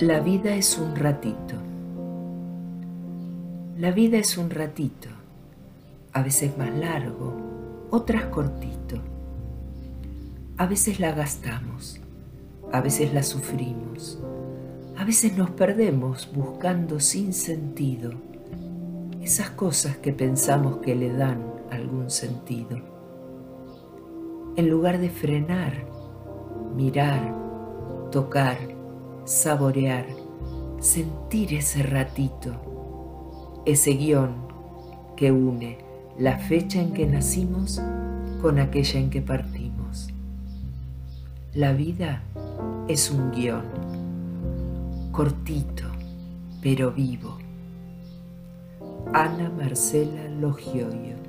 La vida es un ratito. La vida es un ratito, a veces más largo, otras cortito. A veces la gastamos, a veces la sufrimos, a veces nos perdemos buscando sin sentido esas cosas que pensamos que le dan algún sentido. En lugar de frenar, mirar, tocar, saborear, sentir ese ratito, ese guion que une la fecha en que nacimos con aquella en que partimos. La vida es un guion, cortito, pero vivo. Ana Marcela Logioio